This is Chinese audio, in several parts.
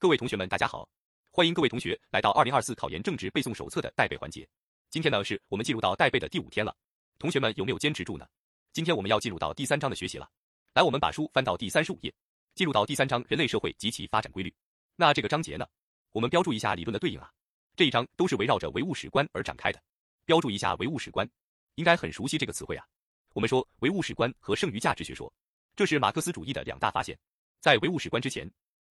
各位同学们，大家好，欢迎各位同学来到二零二四考研政治背诵手册的带背环节。今天呢，是我们进入到带背的第五天了，同学们有没有坚持住呢？今天我们要进入到第三章的学习了。来，我们把书翻到第三十五页，进入到第三章人类社会及其发展规律。那这个章节呢，我们标注一下理论的对应啊。这一章都是围绕着唯物史观而展开的。标注一下唯物史观，应该很熟悉这个词汇啊。我们说唯物史观和剩余价值学说，这是马克思主义的两大发现。在唯物史观之前。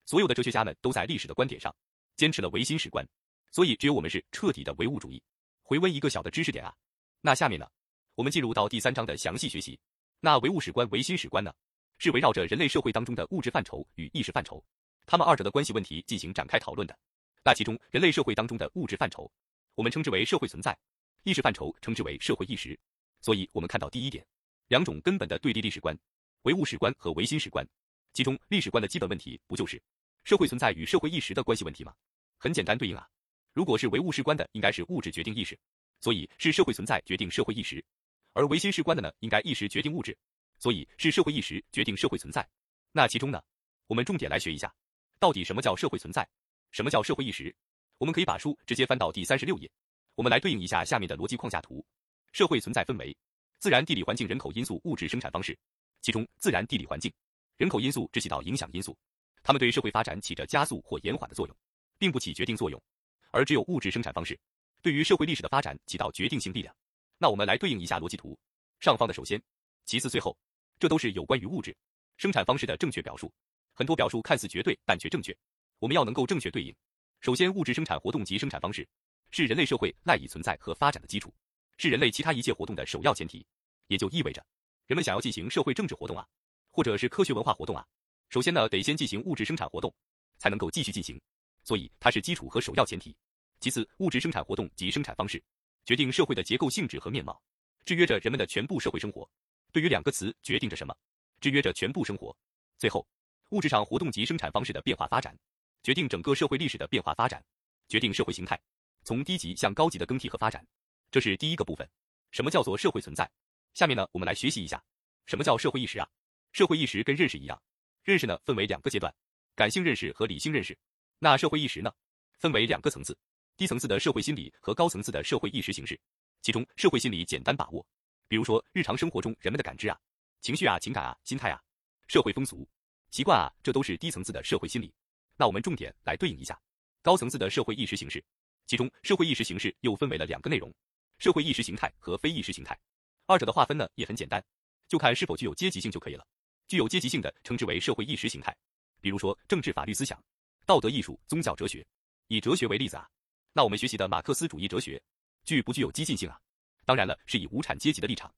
所有的哲学家们都在历史的观点上坚持了唯心史观，所以只有我们是彻底的唯物主义。回温一个小的知识点啊，那下面呢，我们进入到第三章的详细学习。那唯物史观、唯心史观呢，是围绕着人类社会当中的物质范畴与意识范畴，它们二者的关系问题进行展开讨论的。那其中，人类社会当中的物质范畴，我们称之为社会存在；意识范畴称之为社会意识。所以，我们看到第一点，两种根本的对立历史观：唯物史观和唯心史观。其中，历史观的基本问题不就是？社会存在与社会意识的关系问题吗？很简单对应啊。如果是唯物史观的，应该是物质决定意识，所以是社会存在决定社会意识；而唯心史观的呢，应该意识决定物质，所以是社会意识决定社会存在。那其中呢，我们重点来学一下，到底什么叫社会存在，什么叫社会意识？我们可以把书直接翻到第三十六页，我们来对应一下下面的逻辑框架图。社会存在分为自然、地理环境、人口因素、物质生产方式，其中自然、地理环境、人口因素只起到影响因素。它们对社会发展起着加速或延缓的作用，并不起决定作用，而只有物质生产方式对于社会历史的发展起到决定性力量。那我们来对应一下逻辑图，上方的首先，其次最后，这都是有关于物质生产方式的正确表述。很多表述看似绝对，但却正确。我们要能够正确对应。首先，物质生产活动及生产方式是人类社会赖以存在和发展的基础，是人类其他一切活动的首要前提。也就意味着，人们想要进行社会政治活动啊，或者是科学文化活动啊。首先呢，得先进行物质生产活动，才能够继续进行，所以它是基础和首要前提。其次，物质生产活动及生产方式决定社会的结构性质和面貌，制约着人们的全部社会生活。对于两个词，决定着什么？制约着全部生活。最后，物质上活动及生产方式的变化发展，决定整个社会历史的变化发展，决定社会形态从低级向高级的更替和发展。这是第一个部分。什么叫做社会存在？下面呢，我们来学习一下什么叫社会意识啊？社会意识跟认识一样。认识呢分为两个阶段，感性认识和理性认识。那社会意识呢，分为两个层次，低层次的社会心理和高层次的社会意识形式。其中社会心理简单把握，比如说日常生活中人们的感知啊、情绪啊、情感啊、心态啊、社会风俗习惯啊，这都是低层次的社会心理。那我们重点来对应一下高层次的社会意识形式。其中社会意识形式又分为了两个内容，社会意识形态和非意识形态。二者的划分呢也很简单，就看是否具有阶级性就可以了。具有阶级性的称之为社会意识形态，比如说政治法律思想、道德艺术、宗教哲学。以哲学为例子啊，那我们学习的马克思主义哲学具不具有激进性啊？当然了，是以无产阶级的立场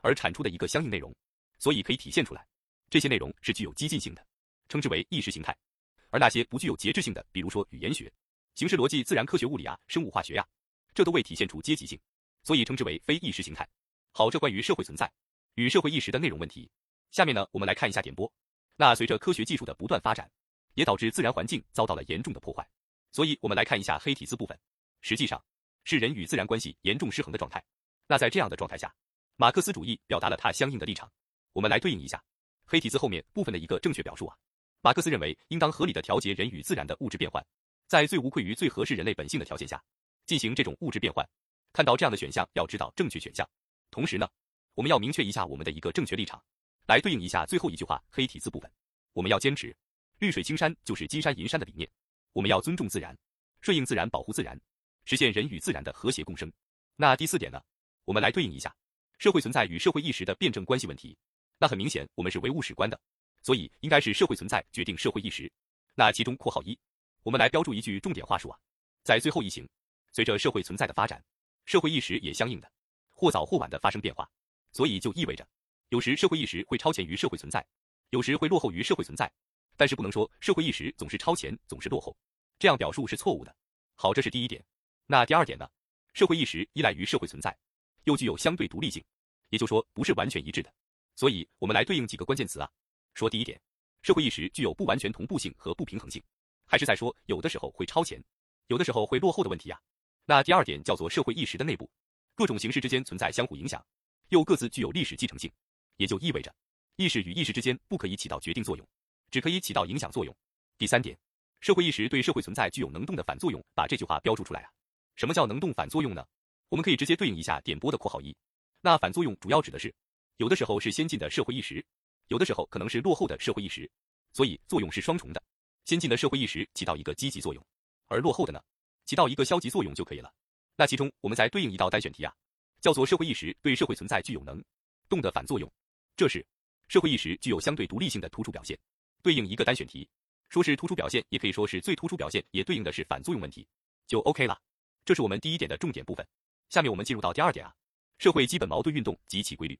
而产出的一个相应内容，所以可以体现出来，这些内容是具有激进性的，称之为意识形态。而那些不具有节制性的，比如说语言学、形式逻辑、自然科学、物理啊、生物化学呀，这都未体现出阶级性，所以称之为非意识形态。好，这关于社会存在与社会意识的内容问题。下面呢，我们来看一下点播。那随着科学技术的不断发展，也导致自然环境遭到了严重的破坏。所以，我们来看一下黑体字部分，实际上是人与自然关系严重失衡的状态。那在这样的状态下，马克思主义表达了他相应的立场。我们来对应一下黑体字后面部分的一个正确表述啊。马克思认为，应当合理的调节人与自然的物质变换，在最无愧于最合适人类本性的条件下进行这种物质变换。看到这样的选项，要知道正确选项。同时呢，我们要明确一下我们的一个正确立场。来对应一下最后一句话黑体字部分，我们要坚持绿水青山就是金山银山的理念，我们要尊重自然，顺应自然，保护自然，实现人与自然的和谐共生。那第四点呢，我们来对应一下社会存在与社会意识的辩证关系问题。那很明显，我们是唯物史观的，所以应该是社会存在决定社会意识。那其中括号一，我们来标注一句重点话术啊，在最后一行，随着社会存在的发展，社会意识也相应的或早或晚的发生变化，所以就意味着。有时社会意识会超前于社会存在，有时会落后于社会存在，但是不能说社会意识总是超前，总是落后，这样表述是错误的。好，这是第一点。那第二点呢？社会意识依赖于社会存在，又具有相对独立性，也就说不是完全一致的。所以，我们来对应几个关键词啊。说第一点，社会意识具有不完全同步性和不平衡性，还是在说有的时候会超前，有的时候会落后的问题啊。那第二点叫做社会意识的内部，各种形式之间存在相互影响，又各自具有历史继承性。也就意味着，意识与意识之间不可以起到决定作用，只可以起到影响作用。第三点，社会意识对社会存在具有能动的反作用，把这句话标注出来啊。什么叫能动反作用呢？我们可以直接对应一下点播的括号一。那反作用主要指的是，有的时候是先进的社会意识，有的时候可能是落后的社会意识，所以作用是双重的。先进的社会意识起到一个积极作用，而落后的呢，起到一个消极作用就可以了。那其中我们再对应一道单选题啊，叫做社会意识对社会存在具有能动的反作用，这是社会意识具有相对独立性的突出表现。对应一个单选题，说是突出表现，也可以说是最突出表现，也对应的是反作用问题，就 OK 了。这是我们第一点的重点部分。下面我们进入到第二点啊，社会基本矛盾运动及其规律。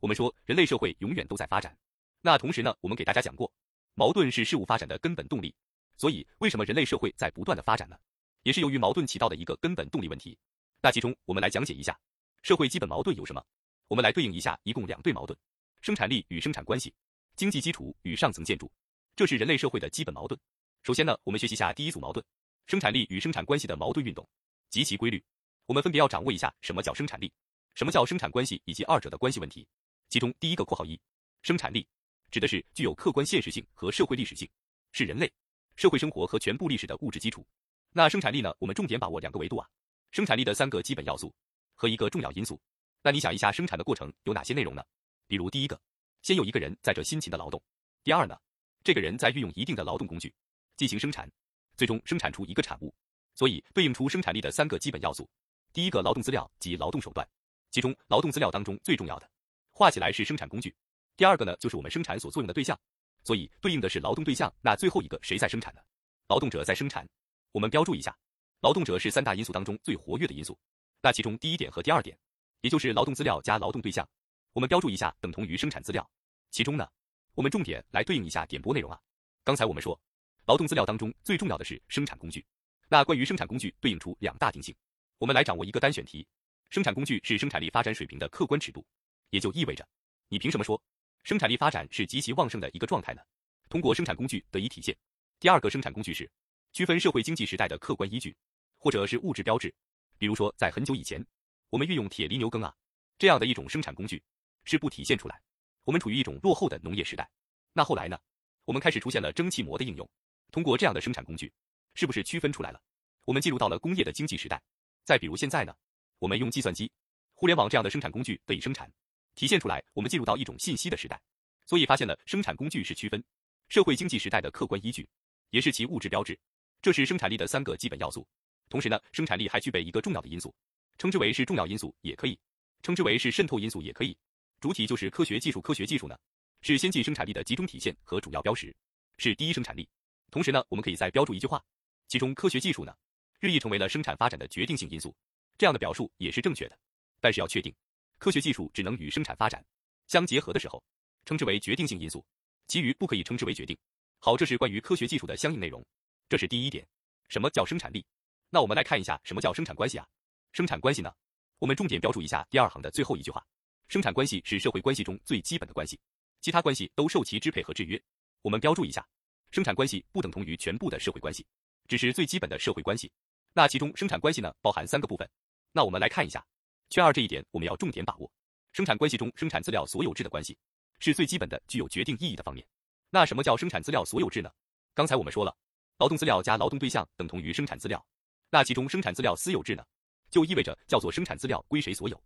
我们说人类社会永远都在发展，那同时呢，我们给大家讲过。矛盾是事物发展的根本动力，所以为什么人类社会在不断的发展呢？也是由于矛盾起到的一个根本动力问题。那其中我们来讲解一下社会基本矛盾有什么。我们来对应一下，一共两对矛盾：生产力与生产关系，经济基础与上层建筑。这是人类社会的基本矛盾。首先呢，我们学习下第一组矛盾：生产力与生产关系的矛盾运动及其规律。我们分别要掌握一下什么叫生产力，什么叫生产关系以及二者的关系问题。其中第一个括号一，生产力。指的是具有客观现实性和社会历史性，是人类社会生活和全部历史的物质基础。那生产力呢？我们重点把握两个维度啊，生产力的三个基本要素和一个重要因素。那你想一下，生产的过程有哪些内容呢？比如第一个，先有一个人在这辛勤的劳动；第二呢，这个人在运用一定的劳动工具进行生产，最终生产出一个产物。所以对应出生产力的三个基本要素，第一个劳动资料及劳动手段，其中劳动资料当中最重要的，画起来是生产工具。第二个呢，就是我们生产所作用的对象，所以对应的是劳动对象。那最后一个谁在生产呢？劳动者在生产。我们标注一下，劳动者是三大因素当中最活跃的因素。那其中第一点和第二点，也就是劳动资料加劳动对象，我们标注一下等同于生产资料。其中呢，我们重点来对应一下点播内容啊。刚才我们说，劳动资料当中最重要的是生产工具。那关于生产工具对应出两大定性，我们来掌握一个单选题：生产工具是生产力发展水平的客观尺度，也就意味着，你凭什么说？生产力发展是极其旺盛的一个状态呢，通过生产工具得以体现。第二个生产工具是区分社会经济时代的客观依据，或者是物质标志。比如说，在很久以前，我们运用铁犁牛耕啊这样的一种生产工具是不体现出来，我们处于一种落后的农业时代。那后来呢，我们开始出现了蒸汽膜的应用，通过这样的生产工具，是不是区分出来了？我们进入到了工业的经济时代。再比如现在呢，我们用计算机、互联网这样的生产工具得以生产。体现出来，我们进入到一种信息的时代，所以发现了生产工具是区分社会经济时代的客观依据，也是其物质标志。这是生产力的三个基本要素。同时呢，生产力还具备一个重要的因素，称之为是重要因素也可以，称之为是渗透因素也可以。主体就是科学技术，科学技术呢是先进生产力的集中体现和主要标识，是第一生产力。同时呢，我们可以再标注一句话，其中科学技术呢日益成为了生产发展的决定性因素。这样的表述也是正确的，但是要确定。科学技术只能与生产发展相结合的时候，称之为决定性因素，其余不可以称之为决定。好，这是关于科学技术的相应内容。这是第一点。什么叫生产力？那我们来看一下什么叫生产关系啊？生产关系呢？我们重点标注一下第二行的最后一句话：生产关系是社会关系中最基本的关系，其他关系都受其支配和制约。我们标注一下，生产关系不等同于全部的社会关系，只是最基本的社会关系。那其中生产关系呢，包含三个部分。那我们来看一下。圈二这一点我们要重点把握，生产关系中生产资料所有制的关系是最基本的具有决定意义的方面。那什么叫生产资料所有制呢？刚才我们说了，劳动资料加劳动对象等同于生产资料，那其中生产资料私有制呢，就意味着叫做生产资料归谁所有。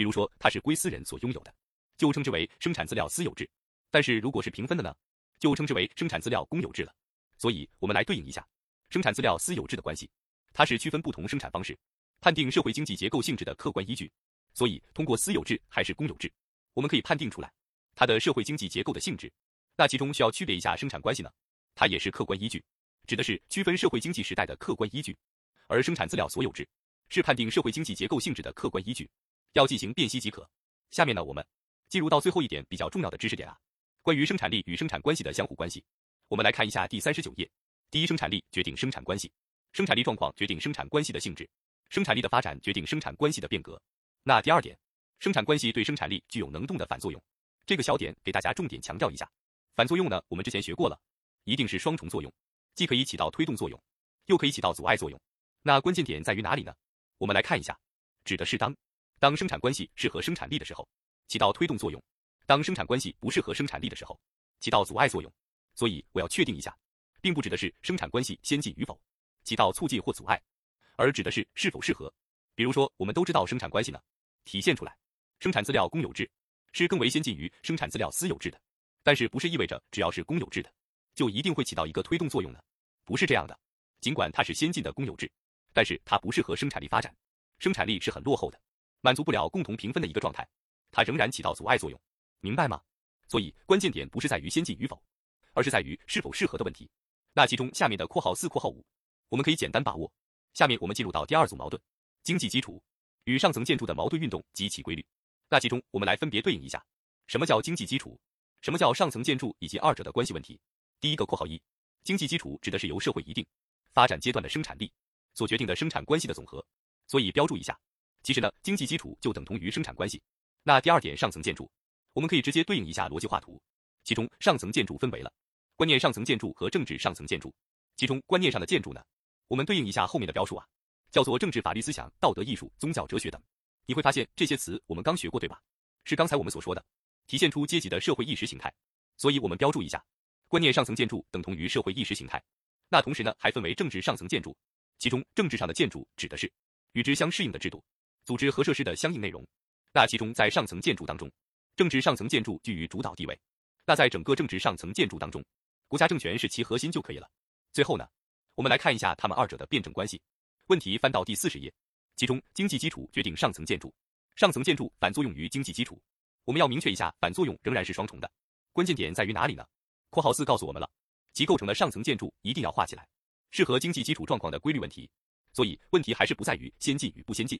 比如说它是归私人所拥有的，就称之为生产资料私有制。但是如果是平分的呢，就称之为生产资料公有制了。所以我们来对应一下生产资料私有制的关系，它是区分不同生产方式。判定社会经济结构性质的客观依据，所以通过私有制还是公有制，我们可以判定出来它的社会经济结构的性质。那其中需要区别一下生产关系呢？它也是客观依据，指的是区分社会经济时代的客观依据，而生产资料所有制是判定社会经济结构性质的客观依据，要进行辨析即可。下面呢，我们进入到最后一点比较重要的知识点啊，关于生产力与生产关系的相互关系。我们来看一下第三十九页，第一，生产力决定生产关系，生产力状况决定生产关系的性质。生产力的发展决定生产关系的变革。那第二点，生产关系对生产力具有能动的反作用。这个小点给大家重点强调一下。反作用呢，我们之前学过了，一定是双重作用，既可以起到推动作用，又可以起到阻碍作用。那关键点在于哪里呢？我们来看一下，指的是当当生产关系适合生产力的时候，起到推动作用；当生产关系不适合生产力的时候，起到阻碍作用。所以我要确定一下，并不指的是生产关系先进与否，起到促进或阻碍，而指的是是否适合。比如说，我们都知道生产关系呢，体现出来，生产资料公有制是更为先进于生产资料私有制的，但是不是意味着只要是公有制的，就一定会起到一个推动作用呢？不是这样的，尽管它是先进的公有制，但是它不适合生产力发展，生产力是很落后的，满足不了共同平分的一个状态，它仍然起到阻碍作用，明白吗？所以关键点不是在于先进与否，而是在于是否适合的问题。那其中下面的括号四括号五，我们可以简单把握。下面我们进入到第二组矛盾：经济基础与上层建筑的矛盾运动及其规律。那其中我们来分别对应一下，什么叫经济基础，什么叫上层建筑以及二者的关系问题。第一个括号一，经济基础指的是由社会一定发展阶段的生产力所决定的生产关系的总和，所以标注一下。其实呢，经济基础就等同于生产关系。那第二点，上层建筑。我们可以直接对应一下逻辑画图，其中上层建筑分为了观念上层建筑和政治上层建筑。其中观念上的建筑呢，我们对应一下后面的标述啊，叫做政治、法律、思想、道德、艺术、宗教、哲学等。你会发现这些词我们刚学过对吧？是刚才我们所说的，体现出阶级的社会意识形态。所以我们标注一下，观念上层建筑等同于社会意识形态。那同时呢，还分为政治上层建筑，其中政治上的建筑指的是与之相适应的制度、组织和设施的相应内容。那其中在上层建筑当中。政治上层建筑居于主导地位，那在整个政治上层建筑当中，国家政权是其核心就可以了。最后呢，我们来看一下它们二者的辩证关系。问题翻到第四十页，其中经济基础决定上层建筑，上层建筑反作用于经济基础。我们要明确一下，反作用仍然是双重的。关键点在于哪里呢？括号四告诉我们了，其构成的上层建筑一定要画起来，适合经济基础状况的规律问题。所以问题还是不在于先进与不先进，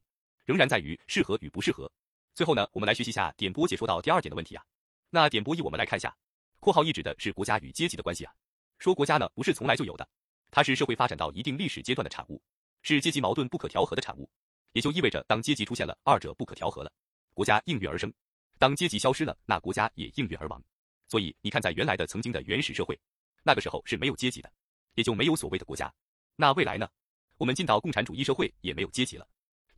仍然在于适合与不适合。最后呢，我们来学习下点播解说到第二点的问题啊。那点播一，我们来看一下，括号一指的是国家与阶级的关系啊。说国家呢不是从来就有的，它是社会发展到一定历史阶段的产物，是阶级矛盾不可调和的产物。也就意味着，当阶级出现了，二者不可调和了，国家应运而生；当阶级消失了，那国家也应运而亡。所以你看，在原来的曾经的原始社会，那个时候是没有阶级的，也就没有所谓的国家。那未来呢？我们进到共产主义社会，也没有阶级了，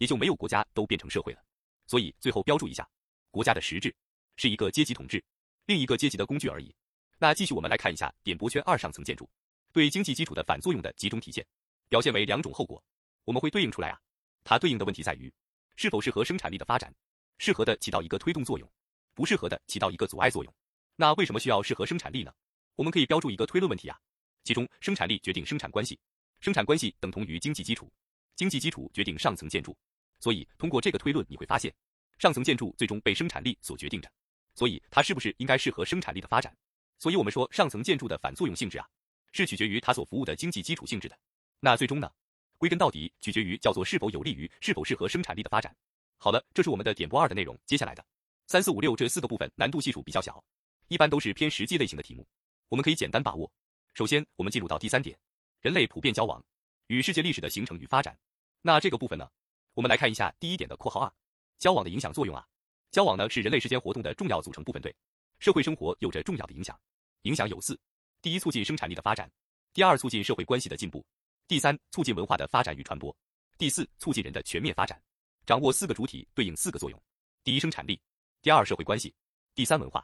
也就没有国家，都变成社会了。所以最后标注一下，国家的实质是一个阶级统治，另一个阶级的工具而已。那继续我们来看一下点拨圈二上层建筑对经济基础的反作用的集中体现，表现为两种后果。我们会对应出来啊，它对应的问题在于是否适合生产力的发展，适合的起到一个推动作用，不适合的起到一个阻碍作用。那为什么需要适合生产力呢？我们可以标注一个推论问题啊，其中生产力决定生产关系，生产关系等同于经济基础，经济基础决定上层建筑。所以，通过这个推论，你会发现，上层建筑最终被生产力所决定着。所以，它是不是应该适合生产力的发展？所以我们说，上层建筑的反作用性质啊，是取决于它所服务的经济基础性质的。那最终呢，归根到底，取决于叫做是否有利于、是否适合生产力的发展。好了，这是我们的点播二的内容。接下来的三四五六这四个部分难度系数比较小，一般都是偏实际类型的题目，我们可以简单把握。首先，我们进入到第三点，人类普遍交往与世界历史的形成与发展。那这个部分呢？我们来看一下第一点的括号二，交往的影响作用啊。交往呢是人类世间活动的重要组成部分，对社会生活有着重要的影响。影响有四：第一，促进生产力的发展；第二，促进社会关系的进步；第三，促进文化的发展与传播；第四，促进人的全面发展。掌握四个主体对应四个作用：第一，生产力；第二，社会关系；第三，文化；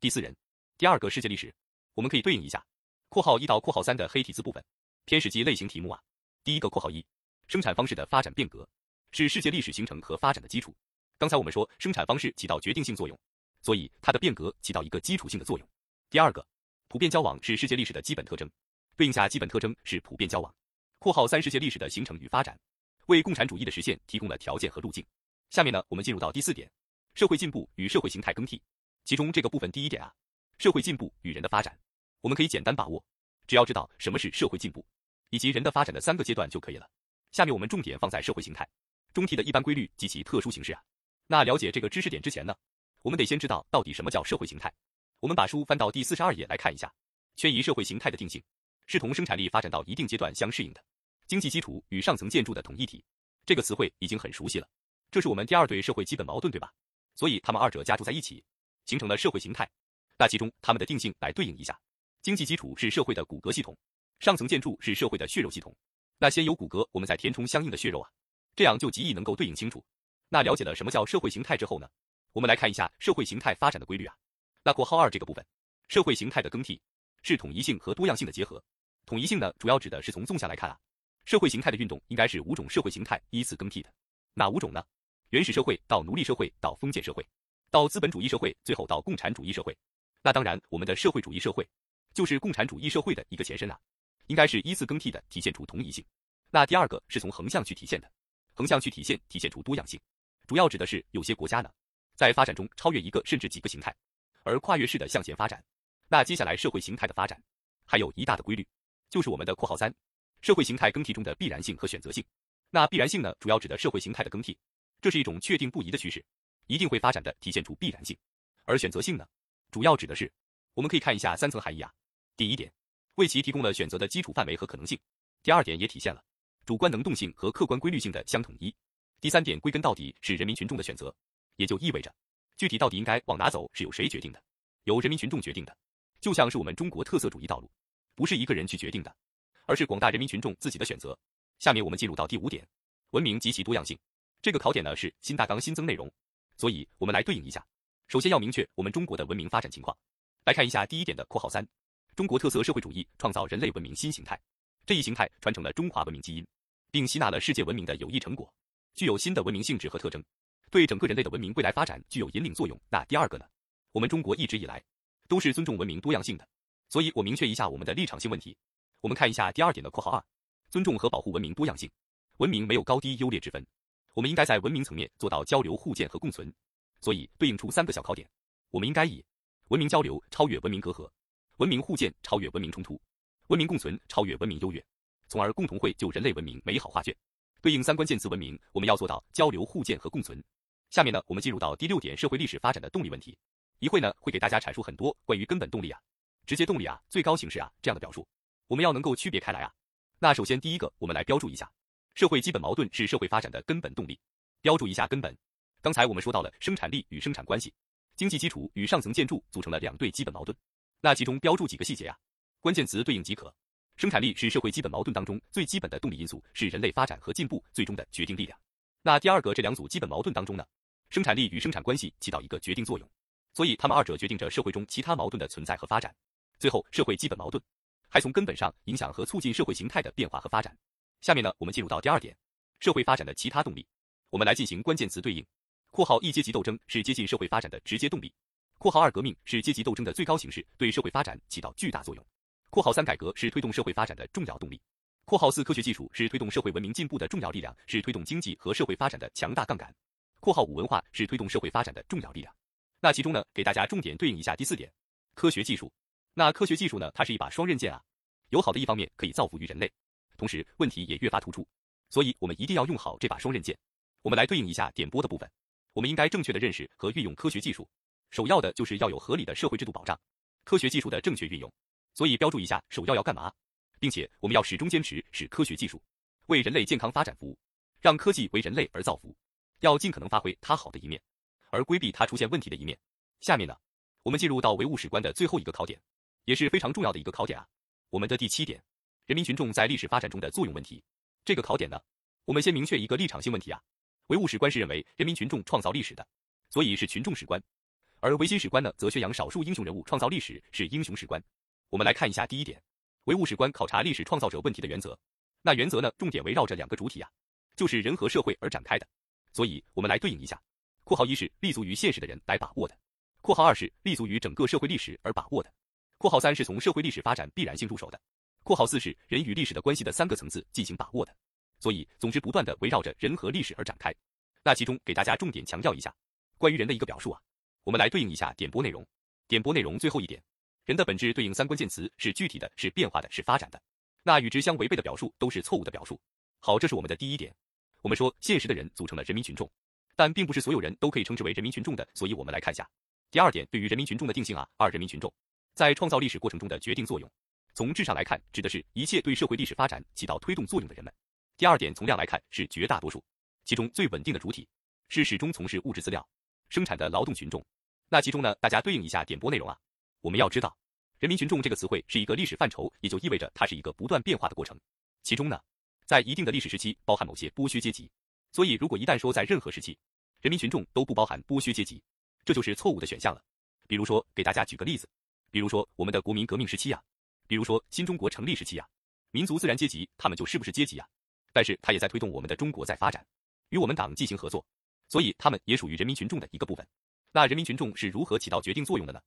第四，人。第二个世界历史，我们可以对应一下括号一到括号三的黑体字部分，偏史记类型题目啊。第一个括号一，生产方式的发展变革。是世界历史形成和发展的基础。刚才我们说生产方式起到决定性作用，所以它的变革起到一个基础性的作用。第二个，普遍交往是世界历史的基本特征，对应下基本特征是普遍交往。括号三世界历史的形成与发展，为共产主义的实现提供了条件和路径。下面呢，我们进入到第四点，社会进步与社会形态更替。其中这个部分第一点啊，社会进步与人的发展，我们可以简单把握，只要知道什么是社会进步，以及人的发展的三个阶段就可以了。下面我们重点放在社会形态。中题的一般规律及其特殊形式啊，那了解这个知识点之前呢，我们得先知道到底什么叫社会形态。我们把书翻到第四十二页来看一下，圈移社会形态的定性是同生产力发展到一定阶段相适应的经济基础与上层建筑的统一体。这个词汇已经很熟悉了，这是我们第二对社会基本矛盾，对吧？所以它们二者加注在一起，形成了社会形态。那其中它们的定性来对应一下：经济基础是社会的骨骼系统，上层建筑是社会的血肉系统。那先有骨骼，我们再填充相应的血肉啊。这样就极易能够对应清楚。那了解了什么叫社会形态之后呢？我们来看一下社会形态发展的规律啊。那括号二这个部分，社会形态的更替是统一性和多样性的结合。统一性呢，主要指的是从纵向来看啊，社会形态的运动应该是五种社会形态依次更替的。哪五种呢？原始社会到奴隶社会到封建社会，到资本主义社会，最后到共产主义社会。那当然，我们的社会主义社会就是共产主义社会的一个前身啊，应该是依次更替的，体现出同一性。那第二个是从横向去体现的，横向去体现，体现出多样性，主要指的是有些国家呢，在发展中超越一个甚至几个形态，而跨越式的向前发展。那接下来社会形态的发展，还有一大的规律，就是我们的括号三，社会形态更替中的必然性和选择性。那必然性呢，主要指的社会形态的更替，这是一种确定不移的趋势，一定会发展的，体现出必然性。而选择性呢，主要指的是，我们可以看一下三层含义啊。第一点，为其提供了选择的基础范围和可能性；第二点，也体现了主观能动性和客观规律性的相统一；第三点，归根到底是人民群众的选择，也就意味着具体到底应该往哪走是由谁决定的，由人民群众决定的。就像是我们中国特色主义道路，不是一个人去决定的，而是广大人民群众自己的选择。下面我们进入到第五点，文明及其多样性。这个考点呢是新大纲新增内容，所以我们来对应一下。首先要明确我们中国的文明发展情况。来看一下第一点的括号三，中国特色社会主义创造人类文明新形态，这一形态传承了中华文明基因，并吸纳了世界文明的有益成果，具有新的文明性质和特征，对整个人类的文明未来发展具有引领作用。那第二个呢？我们中国一直以来。都是尊重文明多样性的，所以我明确一下我们的立场性问题。我们看一下第二点的括号二，尊重和保护文明多样性。文明没有高低优劣之分，我们应该在文明层面做到交流互鉴和共存。所以对应出三个小考点，我们应该以文明交流超越文明隔阂，文明互鉴超越文明冲突，文明共存超越文明优越，从而共同绘就人类文明美好画卷。对应三关键词文明，我们要做到交流互鉴和共存。下面呢，我们进入到第六点，社会历史发展的动力问题。一会呢会给大家阐述很多关于根本动力啊、直接动力啊、最高形式啊这样的表述，我们要能够区别开来啊。那首先第一个，我们来标注一下，社会基本矛盾是社会发展的根本动力，标注一下根本。刚才我们说到了生产力与生产关系，经济基础与上层建筑组成了两对基本矛盾，那其中标注几个细节啊，关键词对应即可。生产力是社会基本矛盾当中最基本的动力因素，是人类发展和进步最终的决定力量。那第二个这两组基本矛盾当中呢，生产力与生产关系起到一个决定作用。所以，他们二者决定着社会中其他矛盾的存在和发展。最后，社会基本矛盾还从根本上影响和促进社会形态的变化和发展。下面呢，我们进入到第二点，社会发展的其他动力。我们来进行关键词对应。括号一阶级斗争是接近社会发展的直接动力。括号二革命是阶级斗争的最高形式，对社会发展起到巨大作用。括号三改革是推动社会发展的重要动力。括号四科学技术是推动社会文明进步的重要力量，是推动经济和社会发展的强大杠杆。括号五文化是推动社会发展的重要力量。那其中呢，给大家重点对应一下第四点，科学技术。那科学技术呢，它是一把双刃剑啊，有好的一方面可以造福于人类，同时问题也越发突出，所以我们一定要用好这把双刃剑。我们来对应一下点播的部分，我们应该正确的认识和运用科学技术，首要的就是要有合理的社会制度保障科学技术的正确运用。所以标注一下首要要干嘛，并且我们要始终坚持使科学技术为人类健康发展服务，让科技为人类而造福，要尽可能发挥它好的一面。而规避它出现问题的一面。下面呢，我们进入到唯物史观的最后一个考点，也是非常重要的一个考点啊。我们的第七点，人民群众在历史发展中的作用问题。这个考点呢，我们先明确一个立场性问题啊。唯物史观是认为人民群众创造历史的，所以是群众史观；而唯心史观呢，则宣扬少数英雄人物创造历史，是英雄史观。我们来看一下第一点，唯物史观考察历史创造者问题的原则。那原则呢，重点围绕着两个主体啊，就是人和社会而展开的。所以我们来对应一下。括号一是立足于现实的人来把握的，括号二是立足于整个社会历史而把握的，括号三是从社会历史发展必然性入手的，括号四是人与历史的关系的三个层次进行把握的。所以，总之不断的围绕着人和历史而展开。那其中给大家重点强调一下关于人的一个表述啊，我们来对应一下点播内容。点播内容最后一点，人的本质对应三关键词是具体的、是变化的、是发展的。那与之相违背的表述都是错误的表述。好，这是我们的第一点。我们说现实的人组成了人民群众。但并不是所有人都可以称之为人民群众的，所以我们来看一下第二点，对于人民群众的定性啊。二、人民群众在创造历史过程中的决定作用，从质上来看，指的是一切对社会历史发展起到推动作用的人们。第二点，从量来看是绝大多数，其中最稳定的主体是始终从事物质资料生产的劳动群众。那其中呢，大家对应一下点播内容啊。我们要知道，人民群众这个词汇是一个历史范畴，也就意味着它是一个不断变化的过程。其中呢，在一定的历史时期，包含某些剥削阶级。所以，如果一旦说在任何时期，人民群众都不包含剥削阶级，这就是错误的选项了。比如说，给大家举个例子，比如说我们的国民革命时期呀，比如说新中国成立时期呀，民族自然阶级，他们就是不是阶级啊？但是他也在推动我们的中国在发展，与我们党进行合作，所以他们也属于人民群众的一个部分。那人民群众是如何起到决定作用的呢？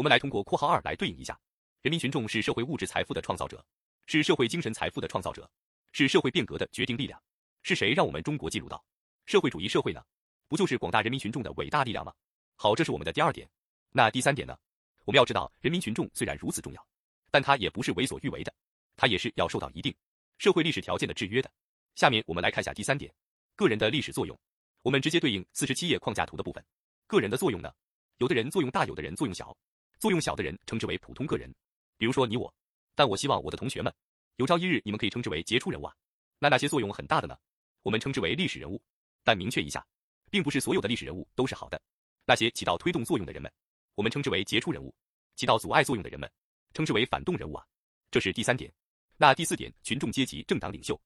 我们来通过括号二来对应一下：人民群众是社会物质财富的创造者，是社会精神财富的创造者，是社会变革的决定力量。是谁让我们中国进入到社会主义社会呢？不就是广大人民群众的伟大力量吗？好，这是我们的第二点。那第三点呢？我们要知道，人民群众虽然如此重要，但他也不是为所欲为的，他也是要受到一定社会历史条件的制约的。下面我们来看下第三点，个人的历史作用。我们直接对应四十七页框架图的部分。个人的作用呢？有的人作用大，有的人作用小。作用小的人称之为普通个人，比如说你我。但我希望我的同学们，有朝一日你们可以称之为杰出人物啊。那那些作用很大的呢？我们称之为历史人物。但明确一下。并不是所有的历史人物都是好的，那些起到推动作用的人们，我们称之为杰出人物；起到阻碍作用的人们，称之为反动人物啊。这是第三点。那第四点，群众阶级政党领袖，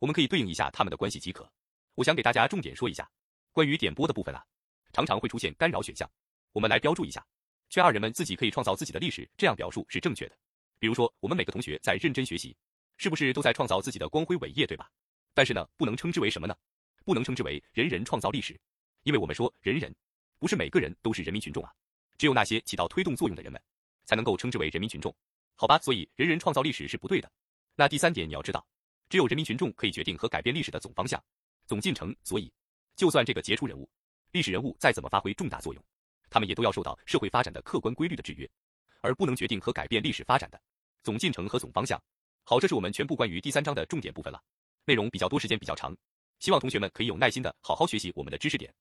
我们可以对应一下他们的关系即可。我想给大家重点说一下，关于点播的部分啊，常常会出现干扰选项，我们来标注一下。圈二人们自己可以创造自己的历史，这样表述是正确的。比如说，我们每个同学在认真学习，是不是都在创造自己的光辉伟业，对吧？但是呢，不能称之为什么呢？不能称之为人人创造历史。因为我们说人人，不是每个人都是人民群众啊，只有那些起到推动作用的人们，才能够称之为人民群众，好吧？所以人人创造历史是不对的。那第三点你要知道，只有人民群众可以决定和改变历史的总方向、总进程。所以，就算这个杰出人物、历史人物再怎么发挥重大作用，他们也都要受到社会发展的客观规律的制约，而不能决定和改变历史发展的总进程和总方向。好，这是我们全部关于第三章的重点部分了，内容比较多，时间比较长，希望同学们可以有耐心的好好学习我们的知识点。